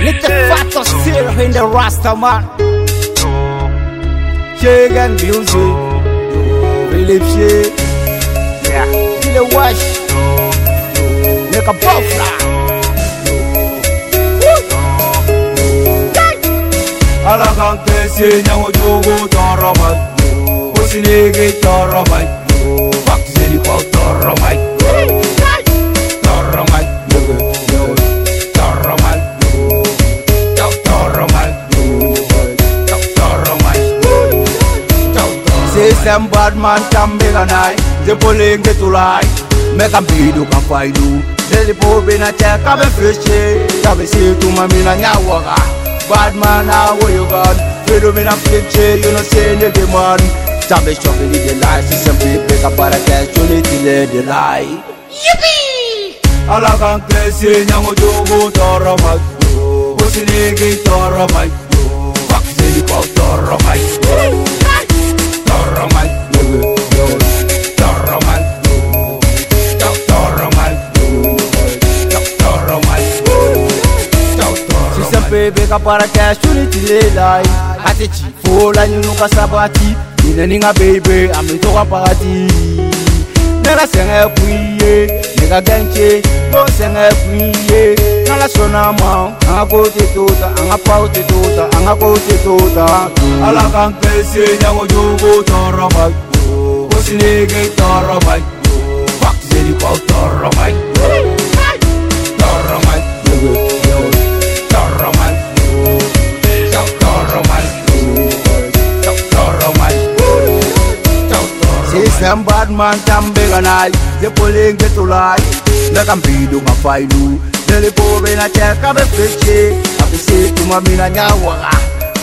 Little fat of still in the Rasta man. Shake and music. Philippe Che. Yeah. Kill a wash. Make a buffalo. alakan kese nyango jogo Osinege toro mai Fuck zeli kwa Some bad man can be a night. The pulling get to lie. Make a bidu can find you. Deli po bina check up a fish. Tabi see to my mina nyawaga. Bad man, how where you gone? Freedom in a flip you know say the man. Tabi shopping in the light. See some big pick up a cash. You need to let the lie. alakan kese nyango jogo toro mai Osinege toro Fuck zeli kwa toro mai bebe ka baara kɛ suni tilela ye a tɛ ci fo laɲiniw ka sabati minɛni ka bebe an be to ka bagati ne ka sɛngɛ kun ye ne ka gɛnce n'o sɛngɛ kun ye n'ala sɔnna ma. An ka kow tɛ to ta an ka paw tɛ to ta an ka kow tɛ to ta ala k'an kɛse ɲagojogo tɔɔrɔba ko sinege tɔɔrɔba fakiseli paw tɔɔrɔba See some bad man can beg and I They pulling get to lie. They can be doing a fight do. They poor in a check of a fishy I be say to my mina nyawa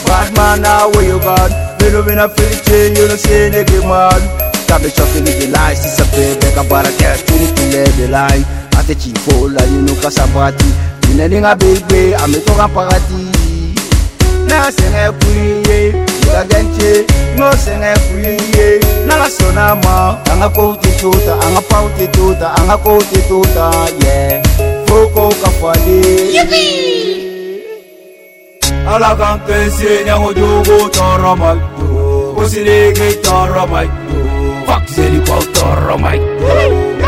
Bad man now where you gone? Little bit of fishy you don't see nigga man Cabe chokin ni lie si sape Beka a cash to ni the lie. Ate chi fola you know kasabati Dinning a baby I'm a talking parati Now sing a free Yeah, you again No sing a free ma. Anga kouti tuta Anga pauti tuta Anga kouti tuta Yeah. Foko kafali alakan kese nyango jogo toro mai. Osinege toro mai. Fuck zeli kwa toro mai. Toro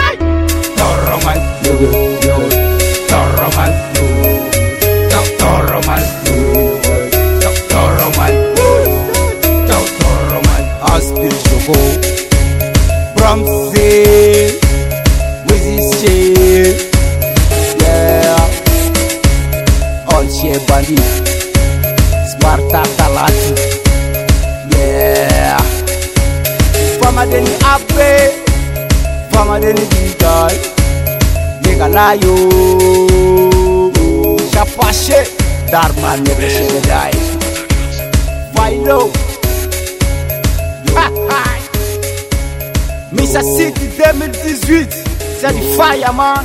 Bramsey Wizzy Shea Yeah. On Shea Bandit. Sparta Talati Yeah. Fama deni ape Fama deni bigai Nigga layo Chapache Darman never die Philo Chassé du 2018, c'est du fireman.